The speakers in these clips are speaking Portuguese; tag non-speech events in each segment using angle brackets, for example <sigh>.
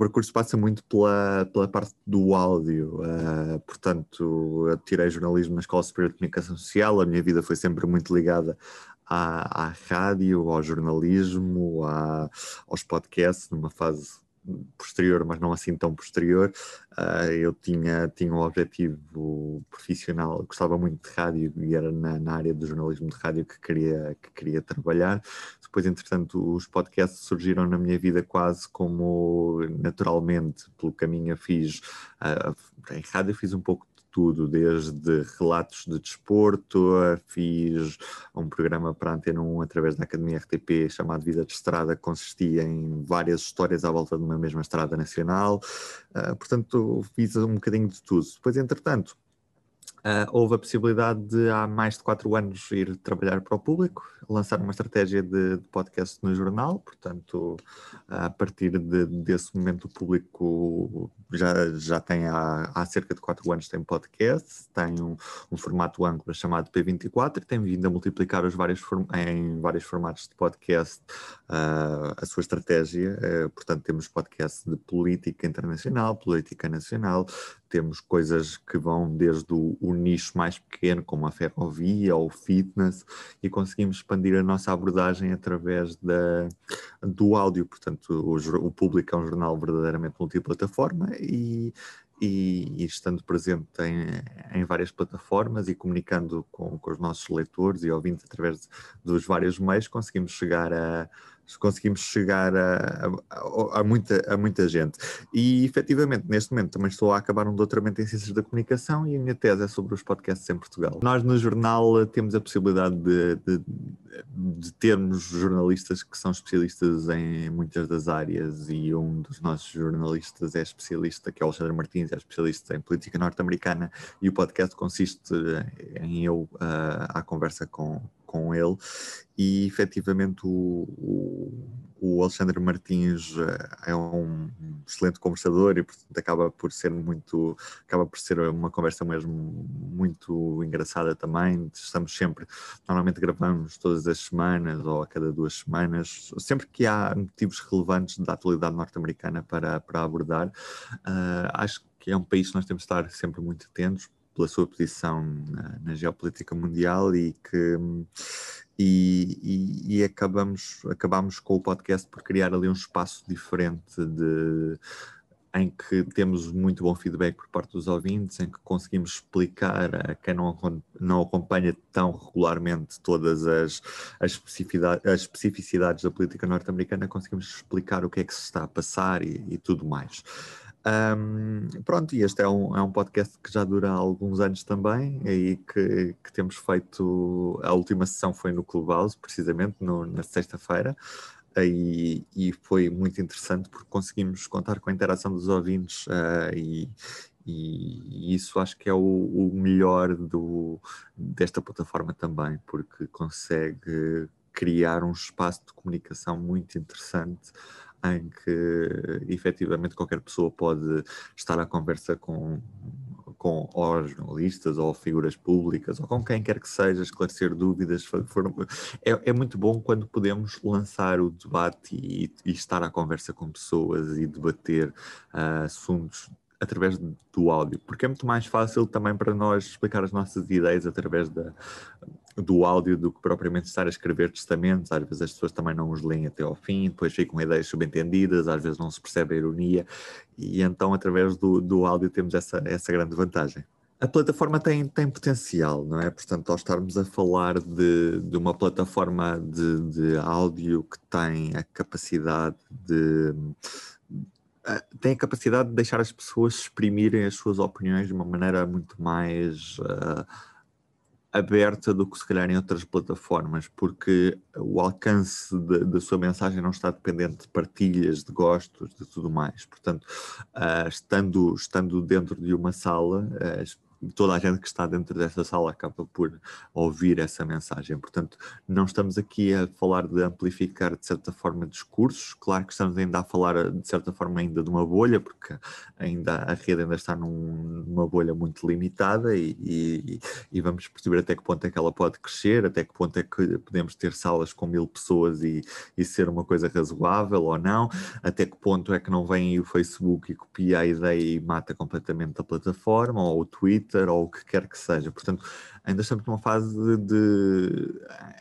percurso passa muito pela, pela parte do áudio, uh, portanto, eu tirei jornalismo na Escola Superior de Comunicação Social, a minha vida foi sempre muito ligada à, à rádio, ao jornalismo, à, aos podcasts, numa fase posterior, mas não assim tão posterior, uh, eu tinha, tinha um objetivo profissional, gostava muito de rádio e era na, na, área do jornalismo de rádio que queria, que queria trabalhar. Depois, entretanto, os podcasts surgiram na minha vida quase como naturalmente, pelo caminho eu fiz. Uh, em rádio fiz um pouco tudo, desde relatos de desporto, fiz um programa para a Antena 1 através da Academia RTP chamado Vida de Estrada, que consistia em várias histórias à volta de uma mesma estrada nacional. Uh, portanto, fiz um bocadinho de tudo. Depois, entretanto, Uh, houve a possibilidade de, há mais de quatro anos, ir trabalhar para o público, lançar uma estratégia de, de podcast no jornal. Portanto, a partir de, desse momento, o público já, já tem, há, há cerca de quatro anos, tem podcast, tem um, um formato âncora chamado P24 e tem vindo a multiplicar os vários em vários formatos de podcast uh, a sua estratégia. Uh, portanto, temos podcast de política internacional, política nacional, temos coisas que vão desde o, o, nicho mais pequeno, como a ferrovia ou o fitness, e conseguimos expandir a nossa abordagem através da, do áudio. Portanto, o, o público é um jornal verdadeiramente multiplataforma e, e, e, estando presente em, em, várias plataformas e comunicando com, com, os nossos leitores e ouvintes através dos vários meios, conseguimos chegar a, conseguimos chegar a, a, a, muita, a muita gente. E efetivamente, neste momento, também estou a acabar um doutoramento em Ciências da Comunicação e a minha tese é sobre os podcasts em Portugal. Nós, no jornal, temos a possibilidade de, de, de termos jornalistas que são especialistas em muitas das áreas e um dos nossos jornalistas é especialista, que é o Alexandre Martins, é especialista em política norte-americana e o podcast consiste em eu uh, à conversa com com ele. E efetivamente o, o, o, Alexandre Martins eh, é um excelente conversador e portanto acaba por ser muito acaba por ser uma conversa mesmo muito engraçada também. Estamos sempre normalmente gravamos todas as semanas ou a cada duas semanas sempre que há motivos relevantes da atualidade norte-americana para, para abordar. Uh, acho que é um país que nós temos de estar sempre muito atentos pela sua posição na, na geopolítica mundial e que e, e, e, acabamos, acabamos com o podcast por criar ali um espaço diferente de, em que temos muito bom feedback por parte dos ouvintes, em que conseguimos explicar a quem não, não acompanha tão regularmente todas as, as, especificidades, as especificidades da política norte-americana, conseguimos explicar o que é que se está a passar e, e tudo mais. Um, pronto, e este é um, é um podcast que já dura alguns anos também, e que, que temos feito. A última sessão foi no Clubhouse, precisamente, no, na sexta-feira, e, e, foi muito interessante porque conseguimos contar com a interação dos ouvintes, uh, e, e, isso acho que é o, o melhor do, desta plataforma também, porque consegue criar um espaço de comunicação muito interessante em que efetivamente qualquer pessoa pode estar à conversa com, com ou jornalistas ou figuras públicas ou com quem quer que seja, esclarecer dúvidas. é, é, muito bom quando podemos lançar o debate e, e estar à conversa com pessoas e debater uh, assuntos através do áudio, porque é muito mais fácil também para nós explicar as nossas ideias através da, do áudio do que propriamente estar a escrever testamentos. Às vezes as pessoas também não os leem até ao fim, depois ficam ideias subentendidas, às vezes não se percebe a ironia, e então através do, do áudio temos essa, essa grande vantagem. A plataforma tem, tem potencial, não é? Portanto, ao estarmos a falar de, de uma plataforma de, de áudio que tem a capacidade de, tem a capacidade de deixar as pessoas exprimirem as suas opiniões de uma maneira muito mais uh, aberta do que se calhar em outras plataformas, porque o alcance da sua mensagem não está dependente de partilhas, de gostos, de tudo mais. Portanto, uh, estando, estando dentro de uma sala, uh, toda a gente que está dentro dessa sala acaba por ouvir essa mensagem. Portanto, não estamos aqui a falar de amplificar de certa forma discursos, claro que estamos ainda a falar de certa forma ainda de uma bolha, porque ainda a rede ainda está num, numa bolha muito limitada e, e, e, vamos perceber até que ponto é que ela pode crescer, até que ponto é que podemos ter salas com mil pessoas e, e ser uma coisa razoável ou não, até que ponto é que não vem o Facebook e copia a ideia e mata completamente a plataforma ou o Twitter Twitter ou o que quer que seja. Portanto, ainda estamos numa fase de,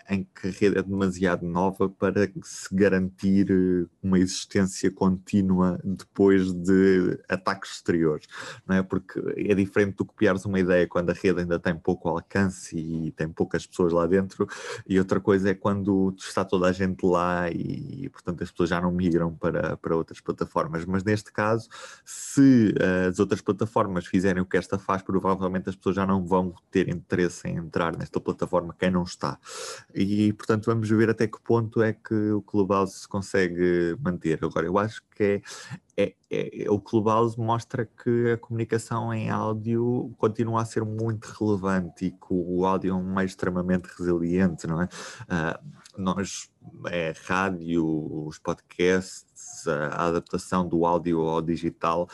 em que a rede é demasiado nova para se garantir eh, uma existência contínua depois de ataques exteriores, não é? Porque é diferente do copiares uma ideia quando a rede ainda tem pouco alcance e tem poucas pessoas lá dentro, e outra coisa é quando está toda a gente lá e, portanto, as pessoas já não migram para, para outras plataformas. Mas neste caso, se uh, as outras plataformas fizerem o que esta faz, provavelmente as pessoas já não vão ter interesse em entrar nesta plataforma, quem não está. E, portanto, vamos ver até que ponto é que o Clubhouse se consegue manter. Agora, eu acho que é, é, é, o Clubhouse mostra que a comunicação em áudio continua a ser muito relevante e que o áudio é um meio extremamente resiliente, não é? Uh, nós, é rádio, os podcasts, a adaptação do áudio ao digital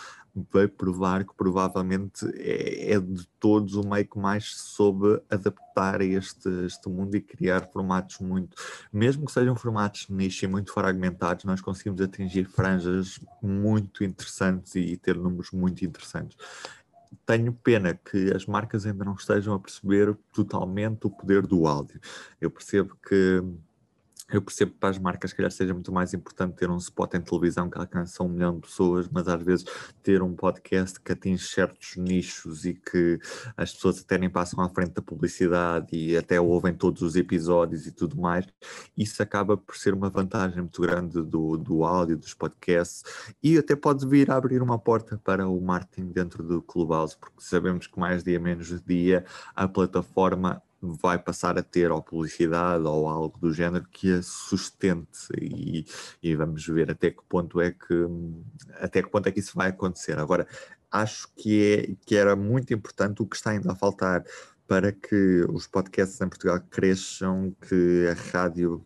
vai provar que provavelmente é, é, de todos o meio que mais soube adaptar a este, este mundo e criar formatos muito, mesmo que sejam formatos nicho e muito fragmentados, nós conseguimos atingir franjas muito interessantes e ter números muito interessantes. Tenho pena que as marcas ainda não estejam a perceber totalmente o poder do áudio. Eu percebo que eu percebo que para as marcas, se calhar, seja muito mais importante ter um spot em televisão que alcança um milhão de pessoas, mas às vezes ter um podcast que atinge certos nichos e que as pessoas até nem passam à frente da publicidade e até ouvem todos os episódios e tudo mais, isso acaba por ser uma vantagem muito grande do, do áudio, dos podcasts e até pode vir a abrir uma porta para o marketing dentro do Clubhouse, porque sabemos que mais dia menos dia a plataforma vai passar a ter ou publicidade ou algo do género que a sustente e, e, vamos ver até que ponto é que até que ponto é que isso vai acontecer. Agora, acho que, é, que era muito importante o que está ainda a faltar para que os podcasts em Portugal cresçam, que a rádio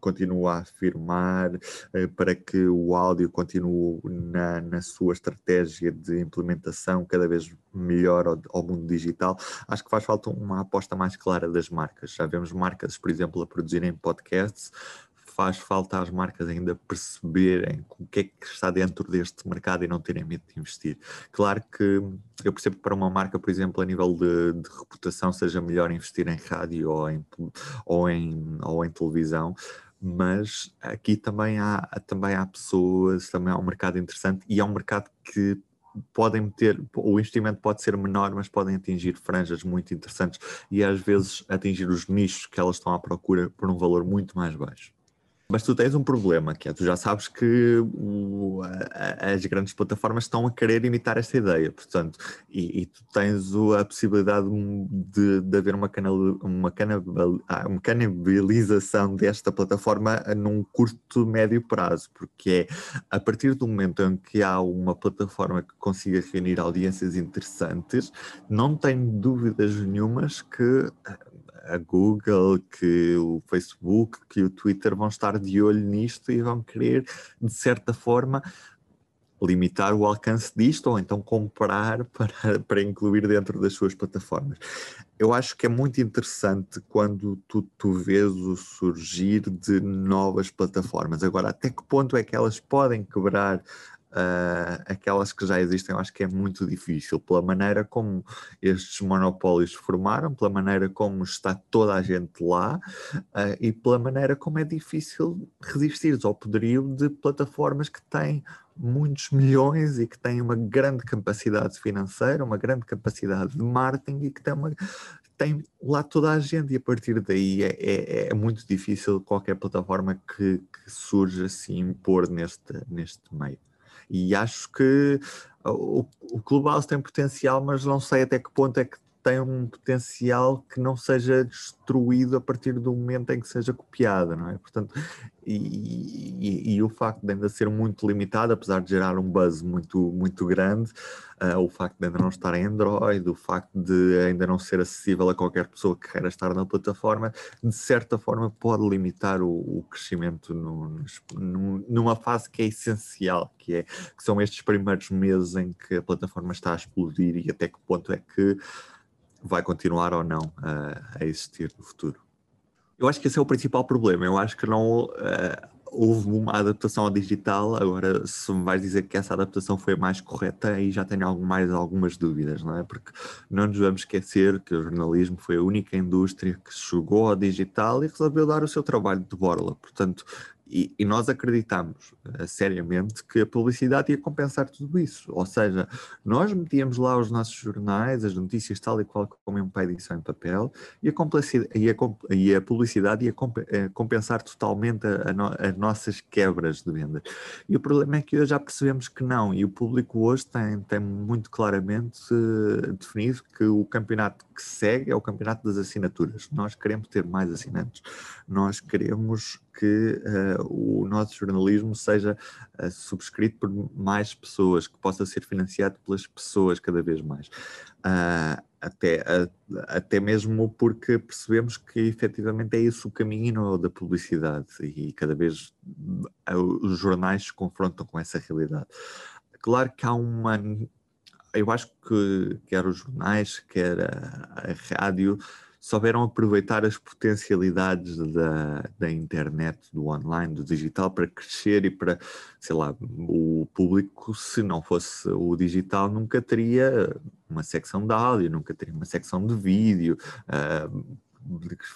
continua a afirmar, eh, para que o áudio continue na, na sua estratégia de implementação cada vez melhor ao, ao, mundo digital. Acho que faz falta uma aposta mais clara das marcas. Já vemos marcas, por exemplo, a produzirem podcasts, faz falta às marcas ainda perceberem o que é que está dentro deste mercado e não terem medo de investir. Claro que eu percebo que para uma marca, por exemplo, a nível de, de reputação, seja melhor investir em rádio ou em, ou em, ou em televisão, mas aqui também há, também há pessoas, também há um mercado interessante e é um mercado que podem ter, o investimento pode ser menor, mas podem atingir franjas muito interessantes e às vezes atingir os nichos que elas estão à procura por um valor muito mais baixo. Mas tu tens um problema, que é, tu já sabes que o, a, as grandes plataformas estão a querer imitar esta ideia, portanto, e, e tu tens a possibilidade de, de haver uma, canal, uma, canabal, ah, uma canibalização desta plataforma num curto, médio prazo, porque é a partir do momento em que há uma plataforma que consiga reunir audiências interessantes, não tenho dúvidas nenhumas que a Google, que o Facebook, que o Twitter vão estar de olho nisto e vão querer, de certa forma, limitar o alcance disto ou então comprar <laughs> para, para incluir dentro das suas plataformas. Eu acho que é muito interessante quando tu, tu vês o surgir de novas plataformas. Agora, até que ponto é que elas podem quebrar Uh, aquelas que já existem, eu acho que é muito difícil, pela maneira como estes monopólios se formaram, pela maneira como está toda a gente lá uh, e pela maneira como é difícil resistir ao poderio de plataformas que têm muitos milhões e que têm uma grande capacidade financeira, uma grande capacidade de marketing e que tem, uma, tem lá toda a gente, e a partir daí é, é, é muito difícil qualquer plataforma que, que surja assim impor neste, neste meio. E acho que o, o Clubhouse tem potencial, mas não sei até que ponto é que tem um potencial que não seja destruído a partir do momento em que seja copiada, não é? Portanto, e, e, e, o facto de ainda ser muito limitado, apesar de gerar um buzz muito, muito grande, uh, o facto de ainda não estar em Android, o facto de ainda não ser acessível a qualquer pessoa que queira estar na plataforma, de certa forma pode limitar o, o crescimento no, no, numa fase que é essencial, que, é, que são estes primeiros meses em que a plataforma está a explodir e até que ponto é que vai continuar ou não a, a existir no futuro. Eu acho que esse é o principal problema. Eu acho que não uh, houve uma adaptação ao digital. Agora, se me vais dizer que essa adaptação foi mais correta, aí já tenho algum, mais algumas dúvidas, não é? Porque não nos vamos esquecer que o jornalismo foi a única indústria que chegou ao digital e resolveu dar o seu trabalho de borla. Portanto, e, e, nós acreditamos uh, seriamente que a publicidade ia compensar tudo isso. Ou seja, nós metíamos lá os nossos jornais, as notícias tal e qual como uma edição em papel, e a, e a, e a publicidade ia comp uh, compensar totalmente a, no as nossas quebras de vendas. E o problema é que hoje já percebemos que não, e o público hoje tem, tem muito claramente uh, definido que o campeonato que segue é o campeonato das assinaturas. Nós queremos ter mais assinantes, nós queremos que o nosso jornalismo seja uh, subscrito por mais pessoas, que possa ser financiado pelas pessoas cada vez mais. Uh, até, até mesmo porque percebemos que efetivamente é esse o caminho da publicidade e cada vez os jornais se confrontam com essa realidade. Claro que há uma. Eu acho que quer os jornais, quer a, a rádio, souberam aproveitar as potencialidades da, da internet, do online, do digital para crescer e para, sei lá, o público, se não fosse o digital, nunca teria uma secção de áudio, nunca teria uma secção de vídeo. Uh,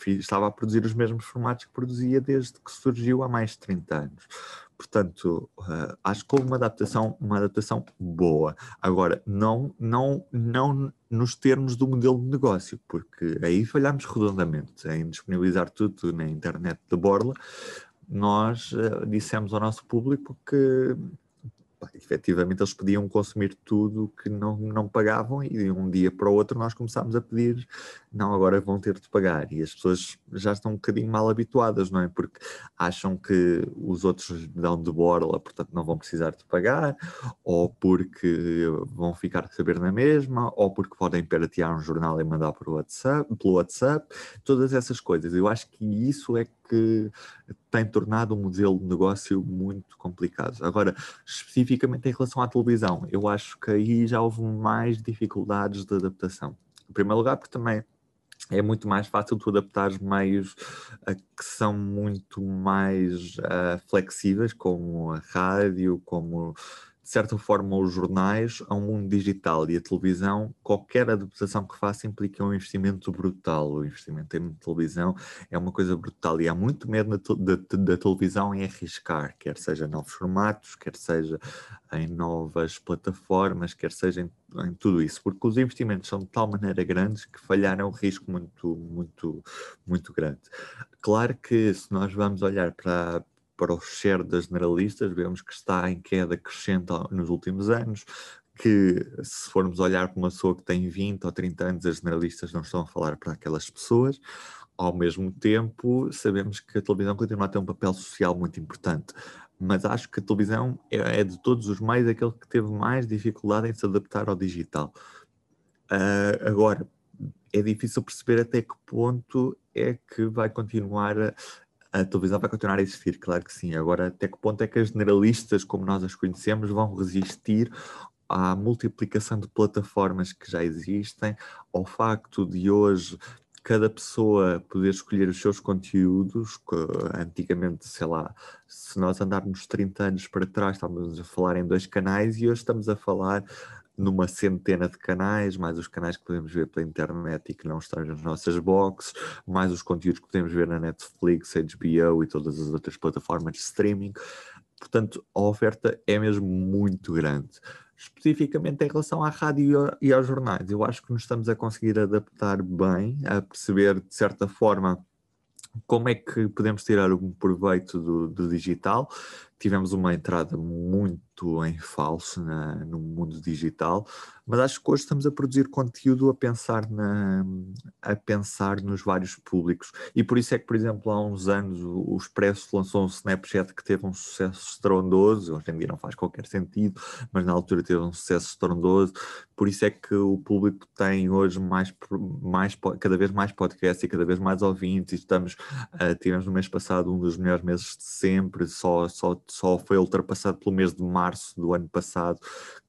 estava a produzir os mesmos formatos que produzia desde que surgiu há mais de 30 anos. Portanto, uh, acho que houve uma adaptação, uma adaptação boa. Agora, não, não, não nos termos do modelo de negócio, porque aí falhámos redondamente em disponibilizar tudo na internet de borla. Nós uh, dissemos ao nosso público que pá, efetivamente eles podiam consumir tudo que não, não pagavam e de um dia para o outro nós começámos a pedir, não, agora vão ter de pagar. E as pessoas já estão um bocadinho mal habituadas, não é? Porque acham que os outros dão de borla, portanto não vão precisar de pagar, ou porque vão ficar a saber na mesma, ou porque podem piratear um jornal e mandar por WhatsApp, pelo WhatsApp, todas essas coisas. Eu acho que isso é que tem tornado um modelo de negócio muito complicado. Agora, especificamente em relação à televisão, eu acho que aí já houve mais dificuldades de adaptação. Em primeiro lugar, porque também é muito mais fácil tu adaptar meios uh, que são muito mais uh, flexíveis, como a rádio, como certa forma, os jornais a um mundo digital e a televisão, qualquer adaptação que faça implica um investimento brutal. O investimento em televisão é uma coisa brutal e há muito medo da, televisão em arriscar, quer seja novos formatos, quer seja em novas plataformas, quer seja em, em tudo isso, porque os investimentos são de tal maneira grandes que falhar é um risco muito, muito, muito grande. Claro que se nós vamos olhar para, para o share das generalistas, vemos que está em queda crescente nos últimos anos, que se formos olhar para uma pessoa que tem 20 ou 30 anos, as generalistas não estão a falar para aquelas pessoas. Ao mesmo tempo, sabemos que a televisão continua a ter um papel social muito importante, mas acho que a televisão é, é de todos os meios aquele que teve mais dificuldade em se adaptar ao digital. Uh, agora, é difícil perceber até que ponto é que vai continuar a televisão vai continuar a existir, claro que sim. Agora, até que ponto é que as generalistas, como nós as conhecemos, vão resistir à multiplicação de plataformas que já existem, ao facto de hoje cada pessoa poder escolher os seus conteúdos, que antigamente, sei lá, se nós andarmos 30 anos para trás, estávamos a falar em dois canais e hoje estamos a falar numa centena de canais, mais os canais que podemos ver pela internet e que não estão nas nossas boxes, mais os conteúdos que podemos ver na Netflix, HBO e todas as outras plataformas de streaming. Portanto, a oferta é mesmo muito grande. Especificamente em relação à rádio e aos jornais, eu acho que nos estamos a conseguir adaptar bem, a perceber de certa forma como é que podemos tirar algum proveito do, do digital, tivemos uma entrada muito em falso na, no mundo digital, mas acho que hoje estamos a produzir conteúdo a pensar, na, a pensar nos vários públicos. E por isso é que, por exemplo, há uns anos o, Expresso lançou um Snapchat que teve um sucesso estrondoso, hoje em dia não faz qualquer sentido, mas na altura teve um sucesso estrondoso. Por isso é que o público tem hoje mais, mais cada vez mais podcasts e cada vez mais ouvintes. Estamos, uh, tivemos no mês passado um dos melhores meses de sempre, só, só, só foi ultrapassado pelo mês de março do ano passado,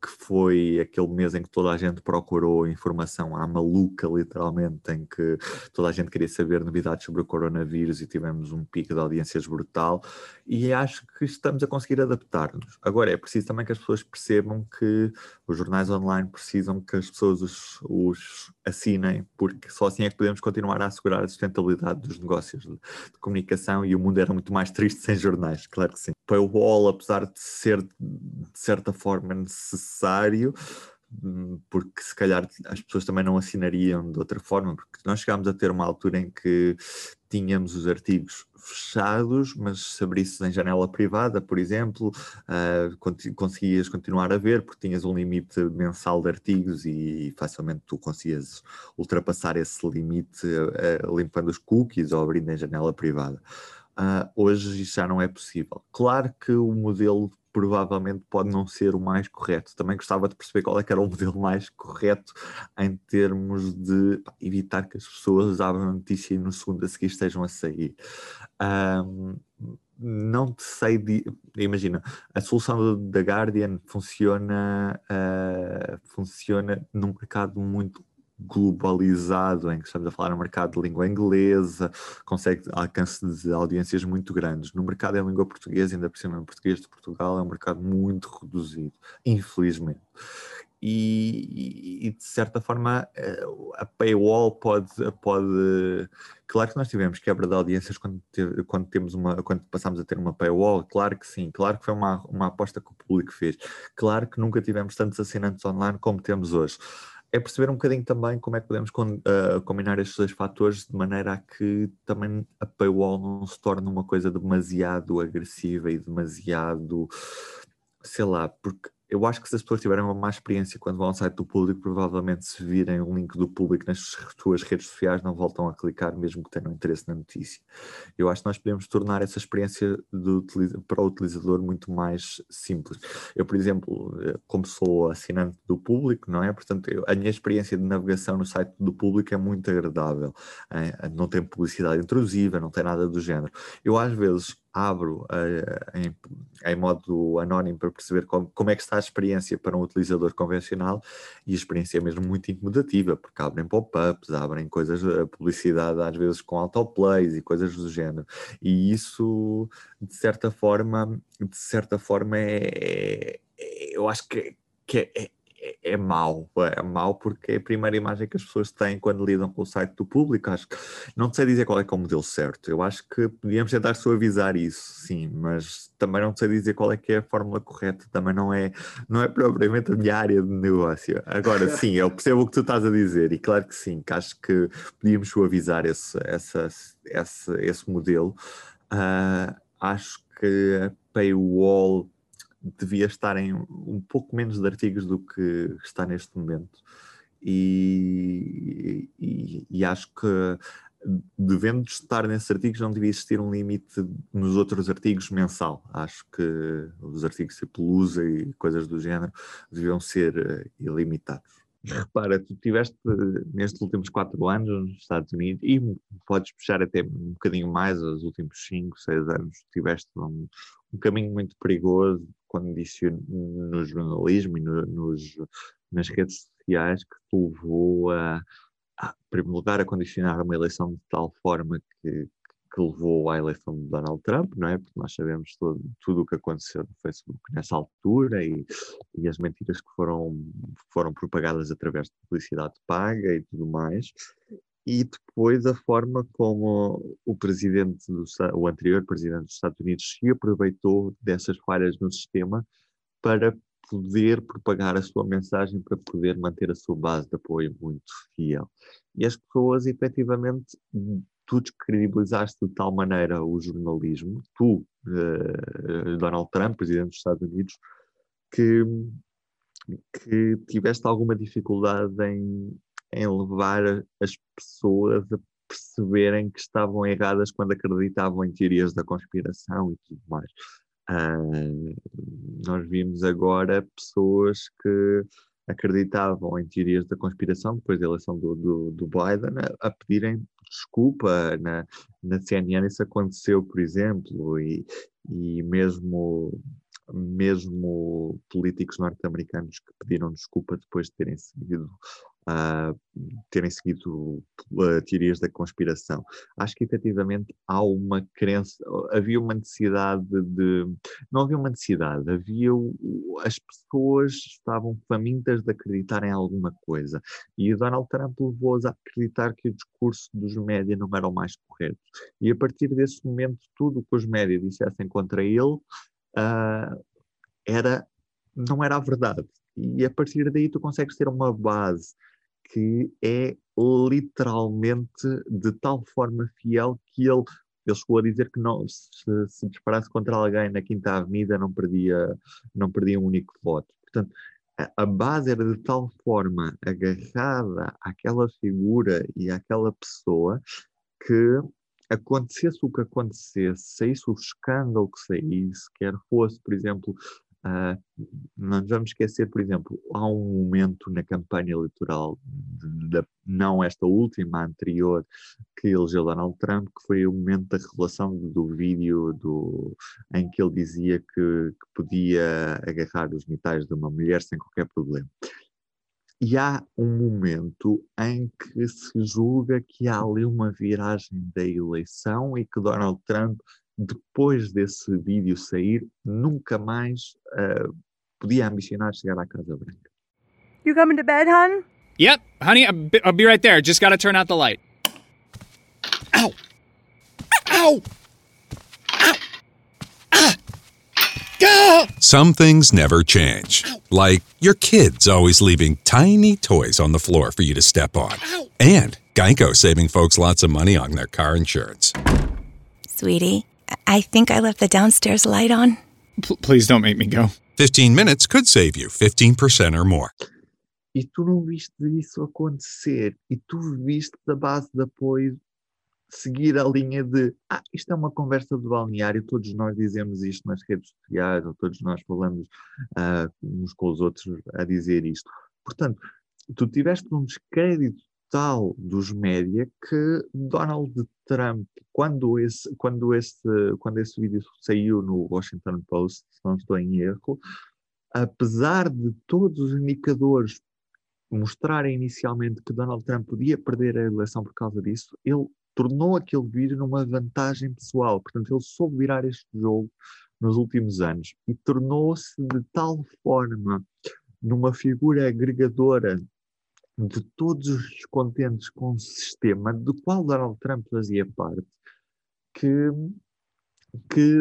que foi aquele mês em que toda a gente procurou informação à maluca, literalmente, em que toda a gente queria saber novidades sobre o coronavírus e tivemos um pico de audiências brutal. E acho que estamos a conseguir adaptar-nos. Agora, é preciso também que as pessoas percebam que os jornais online precisam que as pessoas os, os assinem, porque só assim é que podemos continuar a assegurar a sustentabilidade dos negócios de, de comunicação e o mundo era muito mais triste <laughs> sem jornais, claro que sim. Paywall, apesar de ser de certa forma necessário, porque se calhar as pessoas também não assinariam de outra forma, porque nós chegámos a ter uma altura em que tínhamos os artigos fechados, mas se abrisses em janela privada, por exemplo, uh, conseguias continuar a ver, porque tinhas um limite mensal de artigos e facilmente tu conseguias ultrapassar esse limite uh, limpando os cookies ou abrindo em janela privada. Uh, hoje isso já não é possível. Claro que o modelo provavelmente pode não ser o mais correto. Também gostava de perceber qual é que era o modelo mais correto em termos de evitar que as pessoas abram a notícia e no segundo a seguir estejam a sair. Um, não te sei, de, imagina, a solução da Guardian funciona, uh, funciona num mercado muito globalizado, em que estamos a falar no mercado de língua inglesa, consegue alcance de audiências muito grandes. No mercado em língua portuguesa, ainda por cima em português de Portugal, é um mercado muito reduzido, infelizmente. E, e, de certa forma eh, a paywall pode, pode claro que nós tivemos quebra de audiências quando, teve, quando temos uma quando passamos a ter uma paywall, claro que sim, claro que foi uma, uma aposta que o público fez, claro que nunca tivemos tantos assinantes online como temos hoje é perceber um bocadinho também como é que podemos uh, combinar estes dois fatores de maneira a que também a paywall não se torne uma coisa demasiado agressiva e demasiado, sei lá, porque eu acho que se as pessoas tiverem uma má experiência quando vão ao site do público, provavelmente se virem um link do público nas suas redes sociais, não voltam a clicar, mesmo que tenham interesse na notícia. Eu acho que nós podemos tornar essa experiência do, para o utilizador muito mais simples. Eu, por exemplo, eh, como sou assinante do público, não é? Portanto, eu, a minha experiência de navegação no site do público é muito agradável. É? Não tem publicidade intrusiva, não tem nada do género. Eu, às vezes, abro em, em, modo anónimo para perceber como, como, é que está a experiência para um utilizador convencional e a experiência é mesmo muito incomodativa, porque abrem pop-ups, abrem coisas, a publicidade às vezes com autoplays e coisas do género. E isso, de certa forma, de certa forma é, é eu acho que, que é, é, é mau, é mau porque é a primeira imagem que as pessoas têm quando lidam com o site do público. Acho que não sei dizer qual é, que é o modelo certo. Eu acho que podíamos tentar suavizar isso, sim, mas também não sei dizer qual é que é a fórmula correta. Também não é, não é propriamente a minha área de negócio. Agora, <laughs> sim, eu percebo o que tu estás a dizer e claro que sim, que acho que podíamos suavizar esse, essa, esse, esse modelo. Uh, acho que a paywall devia estar em um pouco menos de artigos do que está neste momento. E, e, e, acho que devendo estar nesses artigos não devia existir um limite nos outros artigos mensal. Acho que os artigos de pelusa e coisas do género deviam ser uh, ilimitados. Repara, tu tiveste nestes últimos quatro anos nos Estados Unidos e podes puxar até um bocadinho mais, os últimos cinco, seis anos, tiveste um, um caminho muito perigoso quando disse no jornalismo e no, nos, nas redes sociais que te levou a, a, em primeiro lugar, a condicionar uma eleição de tal forma que, que levou à eleição de Donald Trump, não é? Porque nós sabemos todo, tudo o que aconteceu no Facebook nessa altura e, e as mentiras que foram, foram propagadas através de publicidade paga e tudo mais e depois a forma como o presidente do, o anterior presidente dos Estados Unidos se aproveitou dessas falhas no sistema para poder propagar a sua mensagem, para poder manter a sua base de apoio muito fiel. E as pessoas efetivamente tu descredibilizaste de tal maneira o jornalismo, tu, uh, Donald Trump, presidente dos Estados Unidos, que, que tiveste alguma dificuldade em, em levar as pessoas a perceberem que estavam erradas quando acreditavam em teorias da conspiração e tudo mais. Uh, nós vimos agora pessoas que acreditavam em teorias da conspiração depois da eleição do, do, do Biden a, a, pedirem desculpa na, na CNN isso aconteceu por exemplo e, e mesmo mesmo políticos norte-americanos que pediram desculpa depois de terem seguido uh, terem seguido uh, teorias da conspiração. Acho que efetivamente há uma crença, havia uma necessidade de. Não havia uma necessidade, havia. As pessoas estavam famintas de acreditar em alguma coisa. E o Donald Trump levou-as a acreditar que o discurso dos médias não era o mais correto. E a partir desse momento, tudo o que os médias dissessem contra ele uh, era, não era a verdade. E a partir daí tu consegues ter uma base que é literalmente de tal forma fiel que ele, ele chegou a dizer que não, se, se disparasse contra alguém na Quinta Avenida não perdia, não perdia um único voto. Portanto, a, a base era de tal forma agarrada àquela figura e àquela pessoa que acontecesse o que acontecesse, saísse o escândalo que saísse, quer fosse, por exemplo, Uh, não nos vamos esquecer, por exemplo, há um momento na campanha eleitoral, de, de, não esta última, anterior, que elegeu Donald Trump, que foi o momento da revelação do vídeo do, em que ele dizia que, que podia agarrar os metais de uma mulher sem qualquer problema. E há um momento em que se julga que há ali uma viragem da eleição e que Donald Trump depois desse vídeo sair, nunca mais uh, podia ambicionar chegar à Casa Branca. You coming to bed, hon? Yep, honey, I'll be, right there. Just gotta turn out the light. Ow! Ow! Ow! Ah! Ah! Some things never change. Like your kids always leaving tiny toys on the floor for you to step on. Ow! And Geico saving folks lots of money on their car insurance. Sweetie. I think I left the downstairs light on. P- please don't make me go. 15 minutes could save you 15% or more. E tu não viste isso acontecer. E tu viste da base de apoio seguir a linha de ah, isto é uma conversa de balneário, todos nós dizemos isto nas redes sociais, ou todos nós falamos uh, uns com os outros a dizer isto. Portanto, tu tiveste um descrédito tal dos média que Donald Trump, quando esse, quando esse, quando esse vídeo saiu no Washington Post, se não estou em erro, apesar de todos os indicadores mostrarem inicialmente que Donald Trump podia perder a eleição por causa disso, ele tornou aquele vídeo numa vantagem pessoal. Portanto, ele soube virar este jogo nos últimos anos e tornou-se de tal forma numa figura agregadora de todos os descontentes com o sistema do qual Donald Trump fazia parte, que, que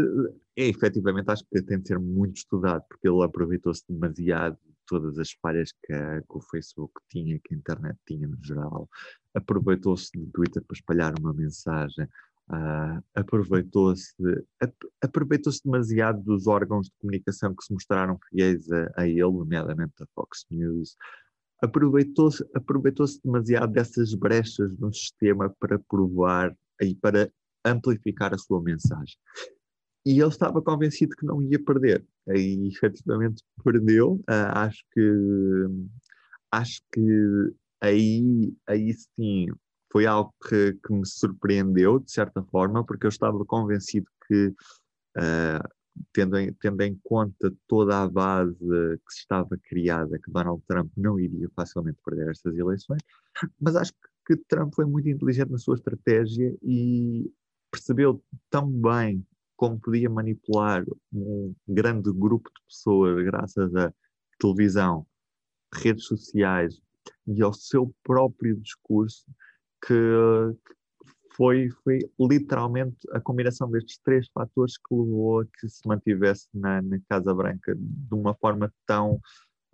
é, efetivamente acho que tem de ser muito estudado, porque ele aproveitou-se demasiado de todas as falhas que, que, o Facebook tinha, que a internet tinha no geral, aproveitou-se do Twitter para espalhar uma mensagem, uh, aproveitou-se aproveitou-se demasiado dos órgãos de comunicação que se mostraram fiéis a, a ele, nomeadamente a Fox News, aproveitou-se aproveitou demasiado dessas brechas no sistema para provar e para amplificar a sua mensagem. E ele estava convencido que não ia perder. E efetivamente perdeu. Uh, acho que acho que aí, aí sim foi algo que, que me surpreendeu, de certa forma, porque eu estava convencido que uh, tendo em, tendo em conta toda a base que se estava criada, que Donald Trump não iria facilmente perder estas eleições, mas acho que Trump foi muito inteligente na sua estratégia e percebeu tão bem como podia manipular um grande grupo de pessoas graças à televisão, redes sociais e ao seu próprio discurso que, foi, foi literalmente a combinação destes três fatores que levou a que se mantivesse na, na Casa Branca de uma forma tão.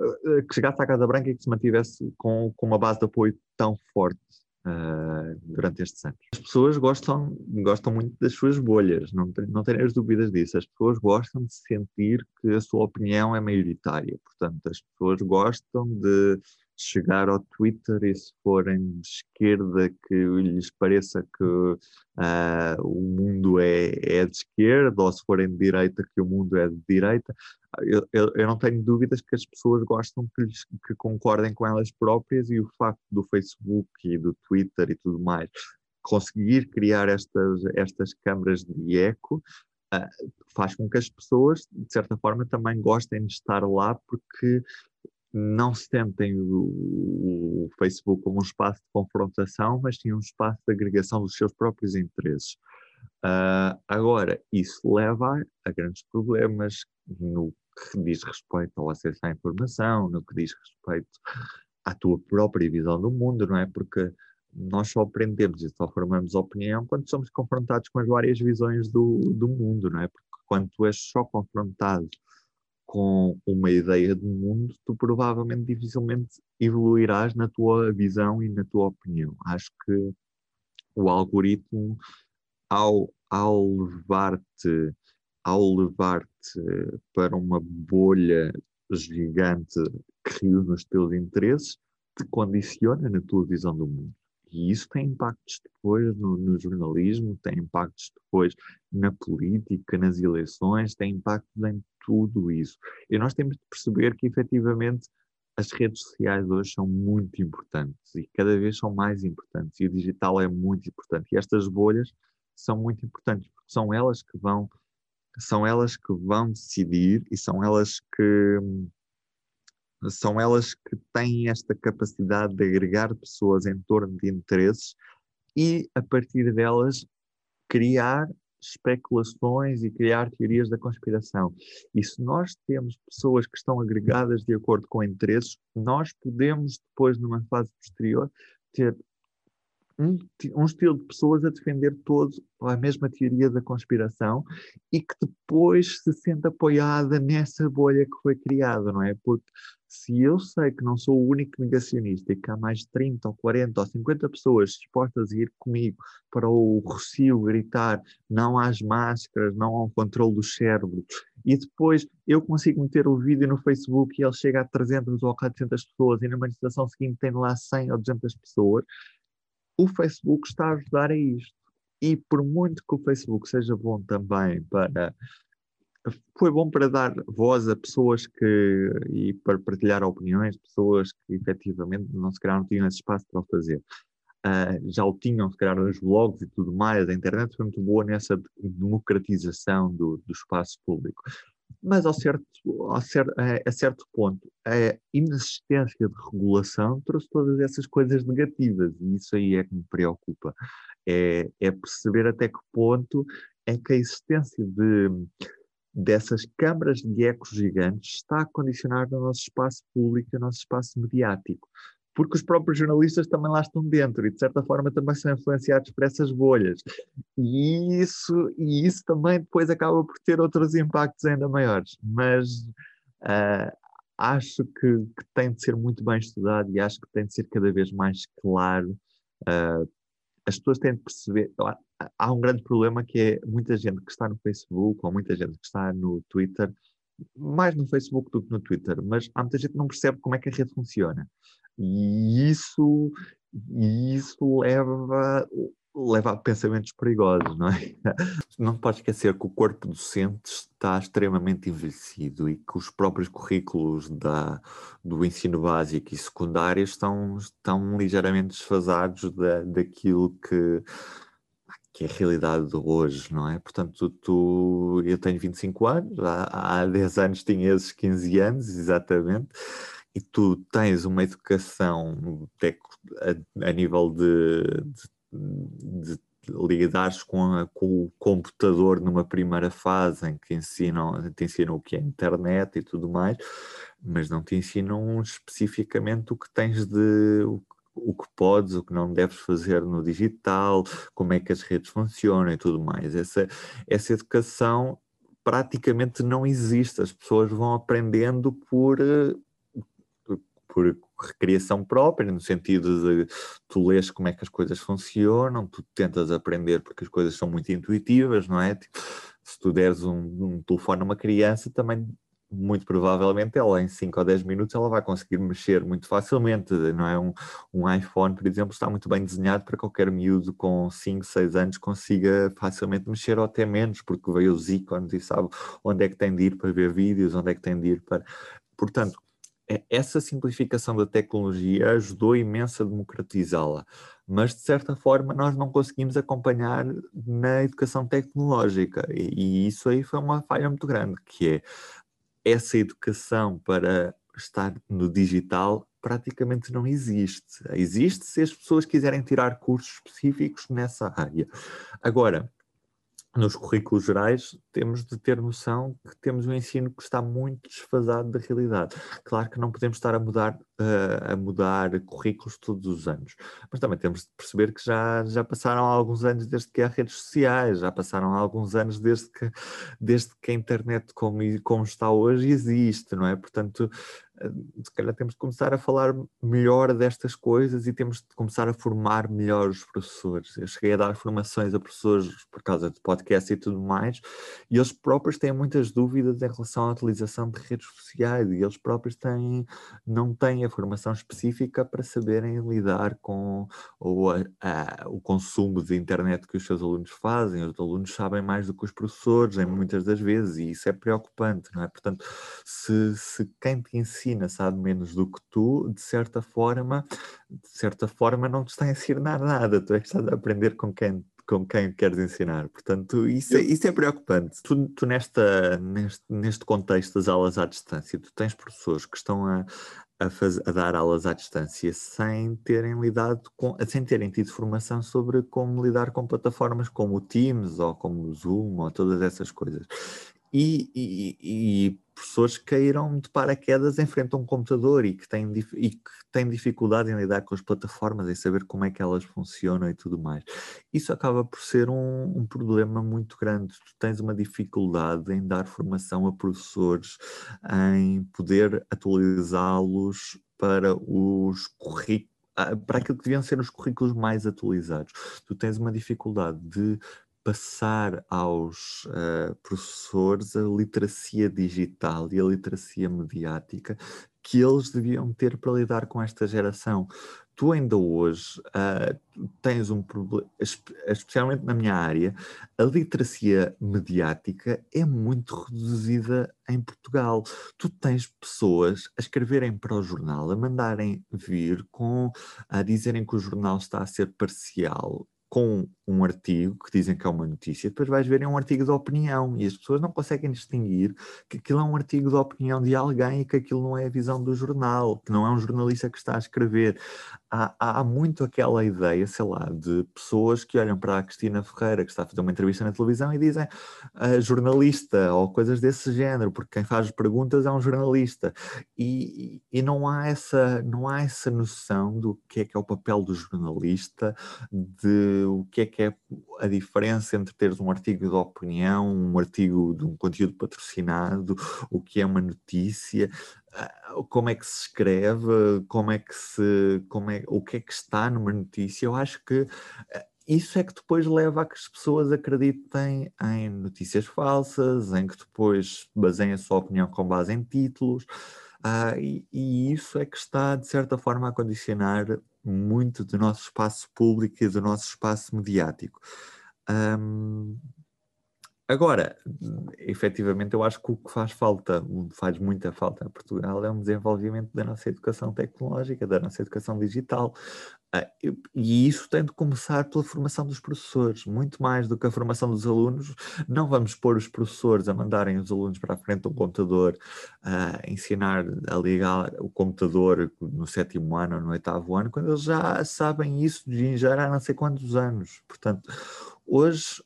Uh, que chegasse à Casa Branca e que se mantivesse com, com uma base de apoio tão forte uh, durante estes anos. As pessoas gostam, gostam muito das suas bolhas, não, não tenho as dúvidas disso. As pessoas gostam de sentir que a sua opinião é maioritária, portanto, as pessoas gostam de chegar ao Twitter e se forem de esquerda que lhes pareça que uh, o mundo é, é de esquerda ou se forem de direita que o mundo é de direita, eu, eu, eu não tenho dúvidas que as pessoas gostam que, lhes, que concordem com elas próprias e o facto do Facebook e do Twitter e tudo mais conseguir criar estas, estas câmaras de eco uh, faz com que as pessoas, de certa forma, também gostem de estar lá porque não sentem o, o, Facebook como um espaço de confrontação, mas sim um espaço de agregação dos seus próprios interesses. Uh, agora, isso leva a, a, grandes problemas no que diz respeito ao acesso à informação, no que diz respeito à tua própria visão do mundo, não é? Porque nós só aprendemos e só formamos opinião quando somos confrontados com as várias visões do, do mundo, não é? Porque quando tu és só confrontado com uma ideia de mundo, tu provavelmente dificilmente evoluirás na tua visão e na tua opinião. Acho que o algoritmo, ao, ao levar-te ao levar-te para uma bolha gigante que reúne os teus interesses, te condiciona na tua visão do mundo. E isso tem impactos depois no, no, jornalismo, tem impactos depois na política, nas eleições, tem impactos em tudo isso. E nós temos de perceber que, efetivamente, as redes sociais hoje são muito importantes e cada vez são mais importantes. E o digital é muito importante. E estas bolhas são muito importantes porque são elas que vão são elas que vão decidir e são elas que são elas que têm esta capacidade de agregar pessoas em torno de interesses e, a partir delas, criar especulações e criar teorias da conspiração. E se nós temos pessoas que estão agregadas de acordo com interesses, nós podemos, depois, numa fase posterior, ter um, um, estilo de pessoas a defender todos a mesma teoria da conspiração e que depois se sente apoiada nessa bolha que foi criada, não é? Porque se eu sei que não sou o único negacionista e que há mais de 30 ou 40 ou 50 pessoas dispostas a ir comigo para o Rocio gritar não às máscaras, não ao controle do cérebro, e depois eu consigo meter o vídeo no Facebook e ele chega a 300 ou 400 pessoas e na manifestação seguinte tem lá 100 ou 200 pessoas, o Facebook está a ajudar a isto. E por muito que o Facebook seja bom também para. Foi bom para dar voz a pessoas que. e para partilhar opiniões, pessoas que efetivamente não se calhar não tinham esse espaço para o fazer. Uh, já o tinham, se calhar, nos blogs e tudo mais. A internet foi muito boa nessa democratização do, do espaço público mas ao certo, ao certo, a, certo ponto, a inexistência de regulação trouxe todas essas coisas negativas e isso aí é que me preocupa. É, é perceber até que ponto é que a existência de, dessas câmaras de ecos gigantes está a condicionar o nosso espaço público, o nosso espaço mediático porque os próprios jornalistas também lá estão dentro e de certa forma também são influenciados por essas bolhas. E isso, e isso também depois acaba por ter outros impactos ainda maiores. Mas uh, acho que, que, tem de ser muito bem estudado e acho que tem de ser cada vez mais claro. Uh, as pessoas têm de perceber. Há um grande problema que é muita gente que está no Facebook ou muita gente que está no Twitter mais no Facebook do que no Twitter, mas há muita gente que não percebe como é que a rede funciona. E isso, isso leva, leva a pensamentos perigosos, não é? <laughs> Não pode esquecer que o corpo docente está extremamente envelhecido e que os próprios currículos da, do ensino básico e secundário estão, estão ligeiramente desfasados da, daquilo que que é a realidade de hoje, não é? Portanto, tu, eu tenho 25 anos, há, há 10 anos tinha esses 15 anos, exatamente, e tu tens uma educação a, a nível de, de, de lidares com, a, com, o computador numa primeira fase em que ensinam, te ensinam o que é internet e tudo mais, mas não te ensinam especificamente o que tens de o, o que podes, o que não deves fazer no digital, como é que as redes funcionam e tudo mais. Essa, essa educação praticamente não existe. As pessoas vão aprendendo por por recriação própria, no sentido de tu lês como é que as coisas funcionam, tu tentas aprender porque as coisas são muito intuitivas, não é? Tipo, se tu deres um, um telefone a uma criança, também muito provavelmente ela em 5 ou 10 minutos ela vai conseguir mexer muito facilmente, não é? Um, um iPhone, por exemplo, está muito bem desenhado para qualquer miúdo com 5, 6 anos consiga facilmente mexer ou até menos, porque veio os ícones e sabe onde é que tem de ir para ver vídeos, onde é que tem de ir para... Portanto, essa simplificação da tecnologia ajudou imenso a democratizá-la, mas de certa forma nós não conseguimos acompanhar na educação tecnológica e, e isso aí foi uma falha muito grande, que é essa educação para estar no digital praticamente não existe. Existe se as pessoas quiserem tirar cursos específicos nessa área. Agora, nos currículos gerais, temos de ter noção que temos um ensino que está muito desfasado da realidade. Claro que não podemos estar a mudar, uh, a mudar currículos todos os anos, mas também temos de perceber que já, já passaram alguns anos desde que há redes sociais, já passaram alguns anos desde que, desde que a internet como, como está hoje existe, não é? Portanto, se calhar temos de começar a falar melhor destas coisas e temos de começar a formar melhor os professores. Eu cheguei a dar formações a professores por causa de podcast e tudo mais, e eles próprios têm muitas dúvidas em relação à utilização de redes sociais, e eles próprios têm, não têm a formação específica para saberem lidar com a, o consumo de internet que os seus alunos fazem. Os alunos sabem mais do que os professores, em muitas das vezes, e isso é preocupante, não é? Portanto, se, se quem te ensina ensina sabe menos do que tu, de certa forma, de certa forma não te está a ensinar nada, tu é que estás a aprender com quem com quem queres ensinar. Portanto, isso é, isso é preocupante. Tu, tu nesta, neste, neste contexto das aulas à distância, tu tens professores que estão a, a, faz, a, dar aulas à distância sem terem lidado com, sem terem tido formação sobre como lidar com plataformas como o Teams ou como o Zoom ou todas essas coisas. E, e, e pessoas que caíram de paraquedas em frente a um computador e que, têm, e que têm dificuldade em lidar com as plataformas, em saber como é que elas funcionam e tudo mais. Isso acaba por ser um, um problema muito grande. Tu tens uma dificuldade em dar formação a professores, em poder atualizá-los para os currículos para aquilo que deviam ser os currículos mais atualizados. Tu tens uma dificuldade de passar aos uh, professores a literacia digital e a literacia mediática que eles deviam ter para lidar com esta geração. Tu ainda hoje uh, tens um problema, especialmente na minha área, a literacia mediática é muito reduzida em Portugal. Tu tens pessoas a escreverem para o jornal, a mandarem vir com a dizerem que o jornal está a ser parcial com um artigo que dizem que é uma notícia, depois vais ver é um artigo de opinião e as pessoas não conseguem distinguir que aquilo é um artigo de opinião de alguém e que aquilo não é a visão do jornal, que não é um jornalista que está a escrever. Há, há muito aquela ideia, sei lá, de pessoas que olham para a Cristina Ferreira, que está a fazer uma entrevista na televisão e dizem uh, jornalista ou coisas desse género, porque quem faz perguntas é um jornalista. E, e não, há essa, não há essa noção do que é que é o papel do jornalista, de o que é que que é a diferença entre teres um artigo de opinião, um artigo de um conteúdo patrocinado, o que é uma notícia, ah, como é que se escreve, como é que se, como é, o que é que está numa notícia. Eu acho que ah, isso é que depois leva a que as pessoas acreditem em notícias falsas, em que depois baseiem a sua opinião com base em títulos. Uh, e, e, isso é que está, de certa forma, a condicionar muito do nosso espaço público e do nosso espaço mediático. Um, agora, efetivamente, eu acho que o que faz falta, faz muita falta a Portugal, é um desenvolvimento da nossa educação tecnológica, da nossa educação digital. Ah, e isso tem de começar pela formação dos professores, muito mais do que a formação dos alunos. Não vamos pôr os professores a mandarem os alunos para a frente do computador, a ensinar a ligar o computador no sétimo ano ou no oitavo ano, quando eles já sabem isso de já há não sei quantos anos. Portanto, hoje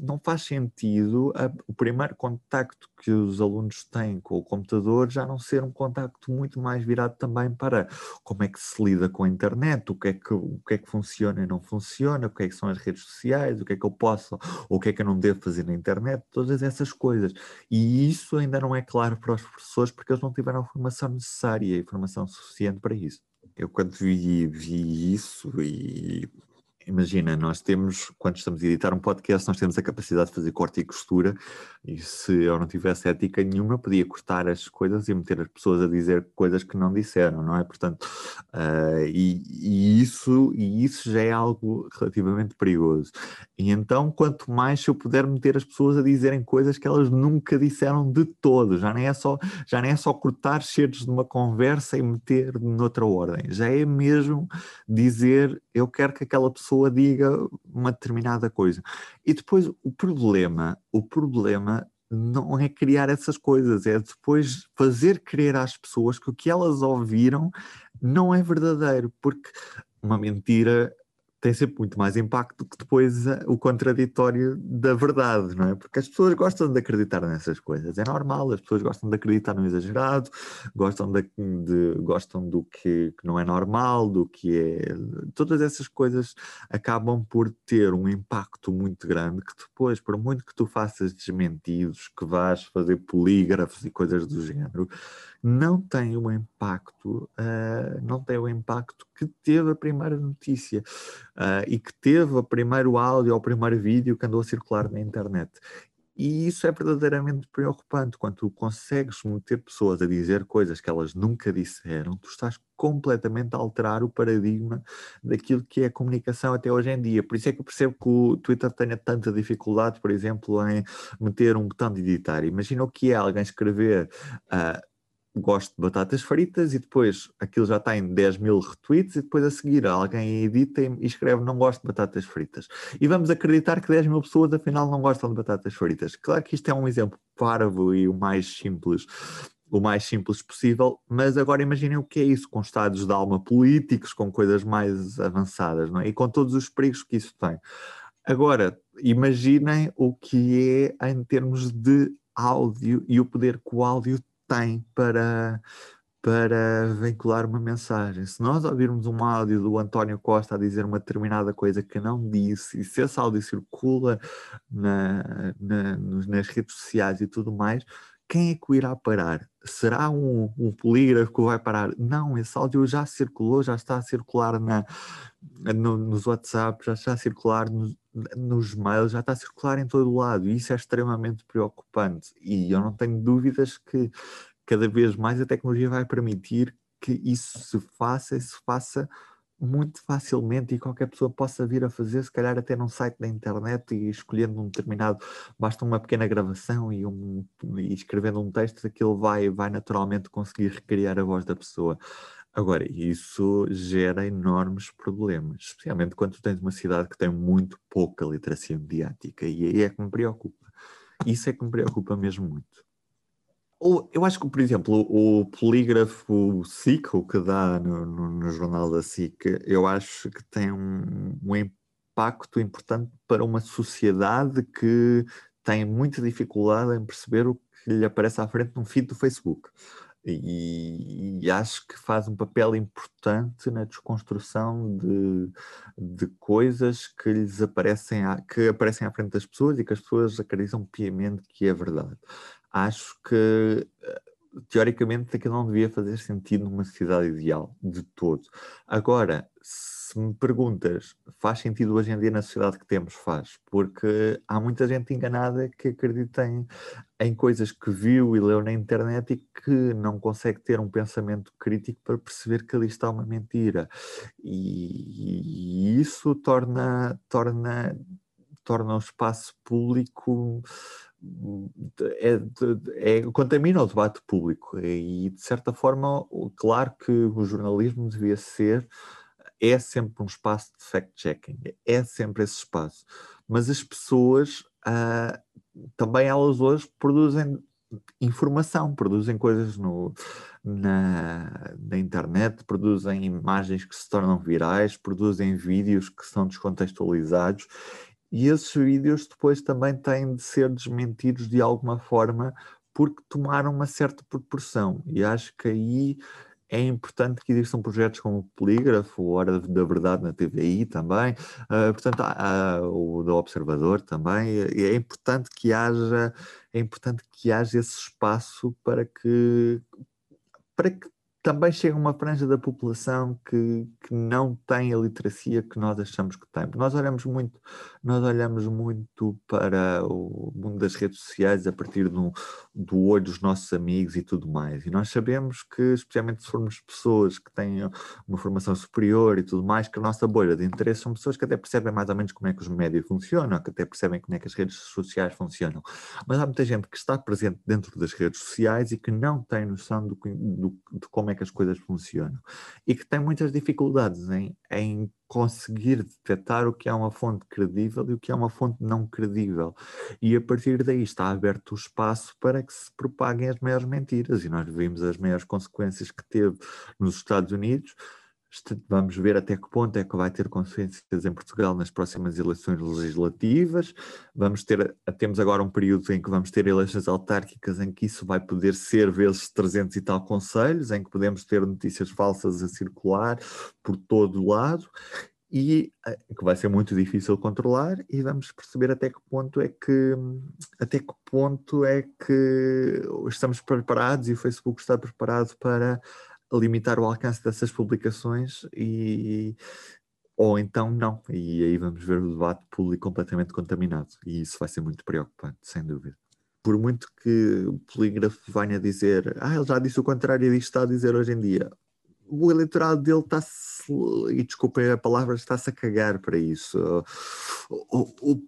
não faz sentido a, o primeiro contacto que os alunos têm com o computador já não ser um contacto muito mais virado também para como é que se lida com a internet, o que é que, o que, é que funciona e não funciona, o que é que são as redes sociais, o que é que eu posso ou o que é que eu não devo fazer na internet, todas essas coisas. E isso ainda não é claro para os professores porque eles não tiveram a formação necessária e a informação suficiente para isso. Eu quando vi, vi isso e imagina, nós temos, quando estamos a editar um podcast, nós temos a capacidade de fazer corte e costura, e se eu não tivesse ética nenhuma, eu podia cortar as coisas e meter as pessoas a dizer coisas que não disseram, não é? Portanto, uh, e, e, isso, e isso já é algo relativamente perigoso. E então, quanto mais eu puder meter as pessoas a dizerem coisas que elas nunca disseram de todo, já nem é só, já nem é só cortar cheiros de uma conversa e meter noutra ordem, já é mesmo dizer eu quero que aquela pessoa diga uma determinada coisa. E depois o problema, o problema não é criar essas coisas, é depois fazer crer às pessoas que o que elas ouviram não é verdadeiro, porque uma mentira tem sempre muito mais impacto que depois uh, o contraditório da verdade, não é? Porque as pessoas gostam de acreditar nessas coisas, é normal, as pessoas gostam de acreditar no exagerado, gostam, de, de gostam do que, que, não é normal, do que é. Todas essas coisas acabam por ter um impacto muito grande que depois, por muito que tu faças desmentidos, que vás fazer polígrafos e coisas do género, não tem o impacto, uh, não tem o impacto que teve a primeira notícia uh, e que teve o primeiro áudio ou o primeiro vídeo que andou a circular na internet. E isso é verdadeiramente preocupante. Quando tu consegues meter pessoas a dizer coisas que elas nunca disseram, tu estás completamente a alterar o paradigma daquilo que é a comunicação até hoje em dia. Por isso é que eu percebo que o Twitter tenha tanta dificuldade, por exemplo, em meter um botão de editar. Imagina o que é alguém escrever. Uh, gosto de batatas fritas e depois aquilo já está em 10 mil retweets e depois a seguir alguém edita e escreve não gosto de batatas fritas. E vamos acreditar que 10 mil pessoas afinal não gostam de batatas fritas. Claro que isto é um exemplo parvo e o mais simples o mais simples possível, mas agora imaginem o que é isso, com estados de alma políticos, com coisas mais avançadas, não é? E com todos os perigos que isso tem. Agora, imaginem o que é em termos de áudio e o poder que o áudio tem para, para vincular uma mensagem. Se nós ouvirmos um áudio do António Costa a dizer uma determinada coisa que não disse, e se esse áudio circula na, na, nas redes sociais e tudo mais, quem é que o irá parar? Será um, um polígrafo que vai parar? Não, esse áudio já circulou, já está a circular na, no, nos WhatsApp, já está a circular nos mails, já está a circular em todo o lado. E isso é extremamente preocupante. E eu não tenho dúvidas que cada vez mais a tecnologia vai permitir que isso se faça e se faça muito facilmente e qualquer pessoa possa vir a fazer, se calhar até num site da internet e escolhendo um determinado, basta uma pequena gravação e, um, e escrevendo um texto, aquilo vai, vai naturalmente conseguir recriar a voz da pessoa. Agora, isso gera enormes problemas, especialmente quando tens uma cidade que tem muito pouca literacia mediática, e aí é que me preocupa. Isso é que me preocupa mesmo muito. Eu acho que, por exemplo, o, polígrafo SIC, o que dá no, no, no, jornal da SIC, eu acho que tem um, um impacto importante para uma sociedade que tem muita dificuldade em perceber o que lhe aparece à frente num feed do Facebook. E, e, acho que faz um papel importante na desconstrução de, de coisas que lhes aparecem, à, que aparecem à frente das pessoas e que as pessoas acreditam piamente que é verdade acho que eh, teoricamente aquilo não devia fazer sentido numa sociedade ideal, de todo. Agora, se me perguntas, faz sentido hoje em dia na sociedade que temos? Faz, porque há muita gente enganada que acredita em, em coisas que viu e leu na internet e que não consegue ter um pensamento crítico para perceber que ali está uma mentira. E, e isso torna, torna, torna o espaço público é, é, contamina o debate público e, de certa forma, claro que o jornalismo devia ser, é sempre um espaço de fact-checking, é sempre esse espaço. Mas as pessoas, ah, também elas hoje produzem informação, produzem coisas no, na, na, internet, produzem imagens que se tornam virais, produzem vídeos que são descontextualizados e esses vídeos depois também têm de ser desmentidos de alguma forma porque tomaram uma certa proporção. E acho que aí é importante que existam projetos como o Polígrafo, Hora da Verdade na TVI também, uh, portanto, o do Observador também, é importante que haja, é importante que haja esse espaço para que, para que também chega uma franja da população que, que não tem a literacia que nós achamos que tem. Nós olhamos muito, nós olhamos muito para o mundo das redes sociais a partir do, do olho dos nossos amigos e tudo mais. E nós sabemos que, especialmente se formos pessoas que têm uma formação superior e tudo mais, que a nossa bolha de interesse são pessoas que até percebem mais ou menos como é que os médias funcionam, que até percebem como é que as redes sociais funcionam. Mas há muita gente que está presente dentro das redes sociais e que não tem noção do, do, de como é que as coisas funcionam e que tem muitas dificuldades em, em conseguir detectar o que é uma fonte credível e o que é uma fonte não credível. E a partir daí está aberto o espaço para que se propaguem as maiores mentiras. E nós vimos as maiores consequências que teve nos Estados Unidos Vamos ver até que ponto é que vai ter consequências em Portugal nas próximas eleições legislativas. Vamos ter, temos agora um período em que vamos ter eleições autárquicas em que isso vai poder ser vezes 300 e tal conselhos, em que podemos ter notícias falsas a circular por todo o lado e eh, que vai ser muito difícil controlar e vamos perceber até que ponto é que até que ponto é que estamos preparados e o Facebook está preparado para limitar o alcance dessas publicações e ou então não. E aí vamos ver o debate público completamente contaminado. E isso vai ser muito preocupante, sem dúvida. Por muito que o polígrafo venha dizer, ah, ele já disse o contrário disto está a dizer hoje em dia. O eleitorado dele está-se, e desculpem a palavra, está-se a cagar para isso. O, o,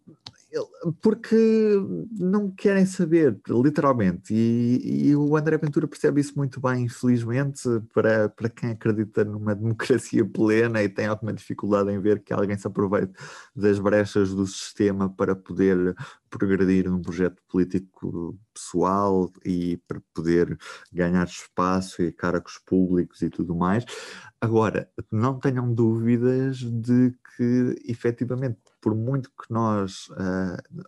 porque não querem saber, literalmente. E, e, o André Ventura percebe isso muito bem, infelizmente, para, para quem acredita numa democracia plena e tem alguma dificuldade em ver que alguém se aproveite das brechas do sistema para poder progredir num projeto político pessoal e para poder ganhar espaço e cargos públicos e tudo mais. Agora, não tenham dúvidas de que, efetivamente, por muito que nós, uh,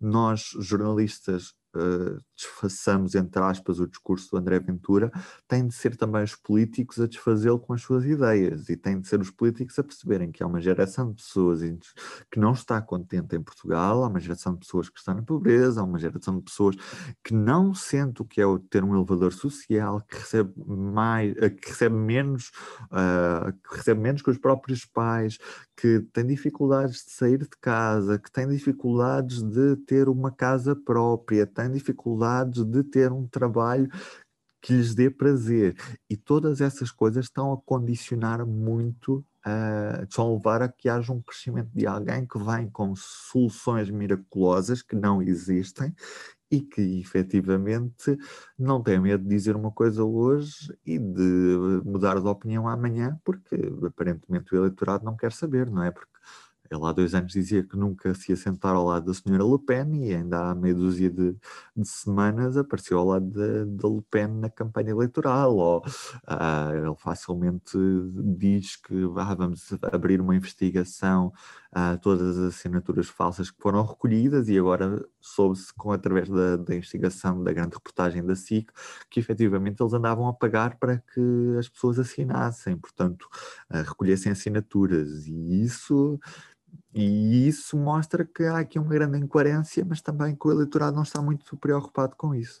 nós jornalistas, uh, desfaçamos, entre aspas, o discurso do André Ventura, tem de ser também os políticos a desfazê-lo com as suas ideias e tem de ser os políticos a perceberem que há uma geração de pessoas que não está contente em Portugal, há uma geração de pessoas que está na pobreza, há uma geração de pessoas que não sente o que é ter um elevador social, que recebe mais, que recebe menos, uh, que recebe menos que os próprios pais, que tem dificuldades de sair de casa, que tem dificuldades de ter uma casa própria, tem dificuldades dificuldades de ter um trabalho que lhes dê prazer. E todas essas coisas estão a condicionar muito, uh, estão a levar a que haja um crescimento de alguém que vem com soluções miraculosas que não existem e que efetivamente não tem medo de dizer uma coisa hoje e de mudar de opinião amanhã, porque aparentemente o eleitorado não quer saber, não é? Porque ele há dois anos dizia que nunca se ia sentar ao lado da senhora Le Pen e ainda há meia dúzia de, de semanas apareceu ao lado da Le Pen na campanha eleitoral. Ou uh, ele facilmente diz que ah, vamos abrir uma investigação todas as assinaturas falsas que foram recolhidas e agora soube-se através da, da, investigação da grande reportagem da SIC que efetivamente eles andavam a pagar para que as pessoas assinassem, portanto recolhessem assinaturas e isso e isso mostra que há aqui uma grande incoerência, mas também que o eleitorado não está muito preocupado com isso.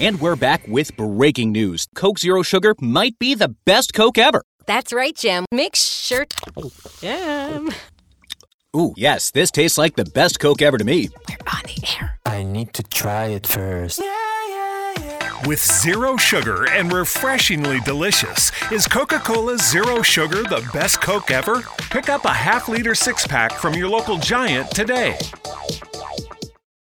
And we're back with breaking news. Coke Zero Sugar might be the best Coke ever. That's right, Jim. Make sure. Oh, Jim. Ooh, yes, this tastes like the best Coke ever to me. We're on the air. I need to try it first. With zero sugar and refreshingly delicious, is Coca Cola Zero Sugar the best Coke ever? Pick up a half liter six pack from your local giant today.